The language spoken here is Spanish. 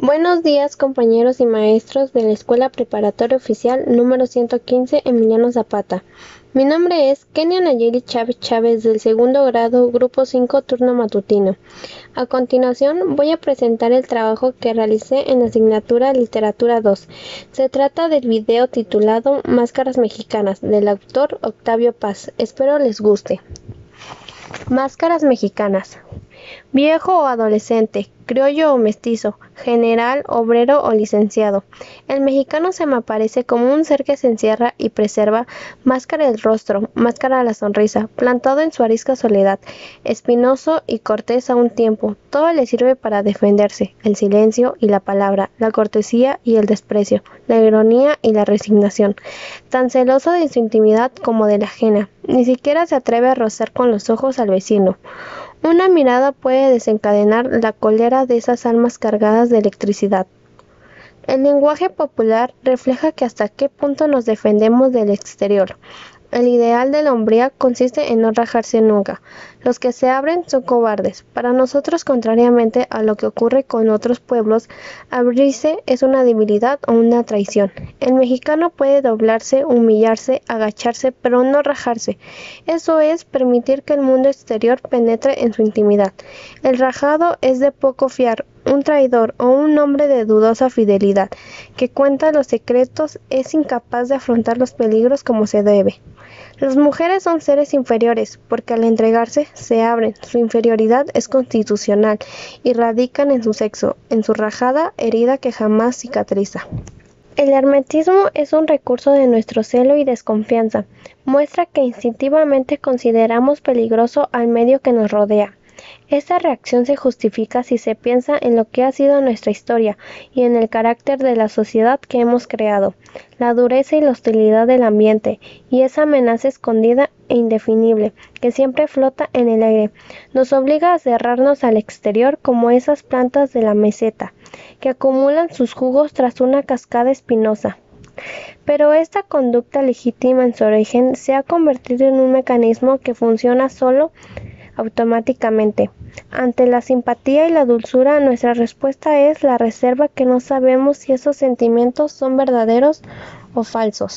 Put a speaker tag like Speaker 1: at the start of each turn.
Speaker 1: Buenos días compañeros y maestros de la Escuela Preparatoria Oficial número 115 Emiliano Zapata. Mi nombre es Kenia Nayeli Chávez Chávez del segundo grado, grupo 5, turno matutino. A continuación voy a presentar el trabajo que realicé en la asignatura Literatura 2. Se trata del video titulado Máscaras Mexicanas del autor Octavio Paz. Espero les guste. Máscaras mexicanas. Viejo o adolescente, criollo o mestizo, general, obrero o licenciado. El mexicano se me aparece como un ser que se encierra y preserva máscara del rostro, máscara la sonrisa, plantado en su arisca soledad, espinoso y cortés a un tiempo. Todo le sirve para defenderse, el silencio y la palabra, la cortesía y el desprecio, la ironía y la resignación. Tan celoso de su intimidad como de la ajena, ni siquiera se atreve a rozar con los ojos al vecino. Una mirada puede desencadenar la de esas almas cargadas de electricidad. El lenguaje popular refleja que hasta qué punto nos defendemos del exterior, el ideal de la hombría consiste en no rajarse nunca. Los que se abren son cobardes. Para nosotros, contrariamente a lo que ocurre con otros pueblos, abrirse es una debilidad o una traición. El mexicano puede doblarse, humillarse, agacharse, pero no rajarse. Eso es permitir que el mundo exterior penetre en su intimidad. El rajado es de poco fiar, un traidor o un hombre de dudosa fidelidad, que cuenta los secretos, es incapaz de afrontar los peligros como se debe. Las mujeres son seres inferiores porque al entregarse se abren, su inferioridad es constitucional y radican en su sexo, en su rajada herida que jamás cicatriza. El hermetismo es un recurso de nuestro celo y desconfianza. Muestra que instintivamente consideramos peligroso al medio que nos rodea. Esta reacción se justifica si se piensa en lo que ha sido nuestra historia y en el carácter de la sociedad que hemos creado, la dureza y la hostilidad del ambiente, y esa amenaza escondida e indefinible que siempre flota en el aire, nos obliga a cerrarnos al exterior como esas plantas de la meseta, que acumulan sus jugos tras una cascada espinosa. Pero esta conducta legítima en su origen se ha convertido en un mecanismo que funciona solo automáticamente. Ante la simpatía y la dulzura, nuestra respuesta es la reserva que no sabemos si esos sentimientos son verdaderos o falsos.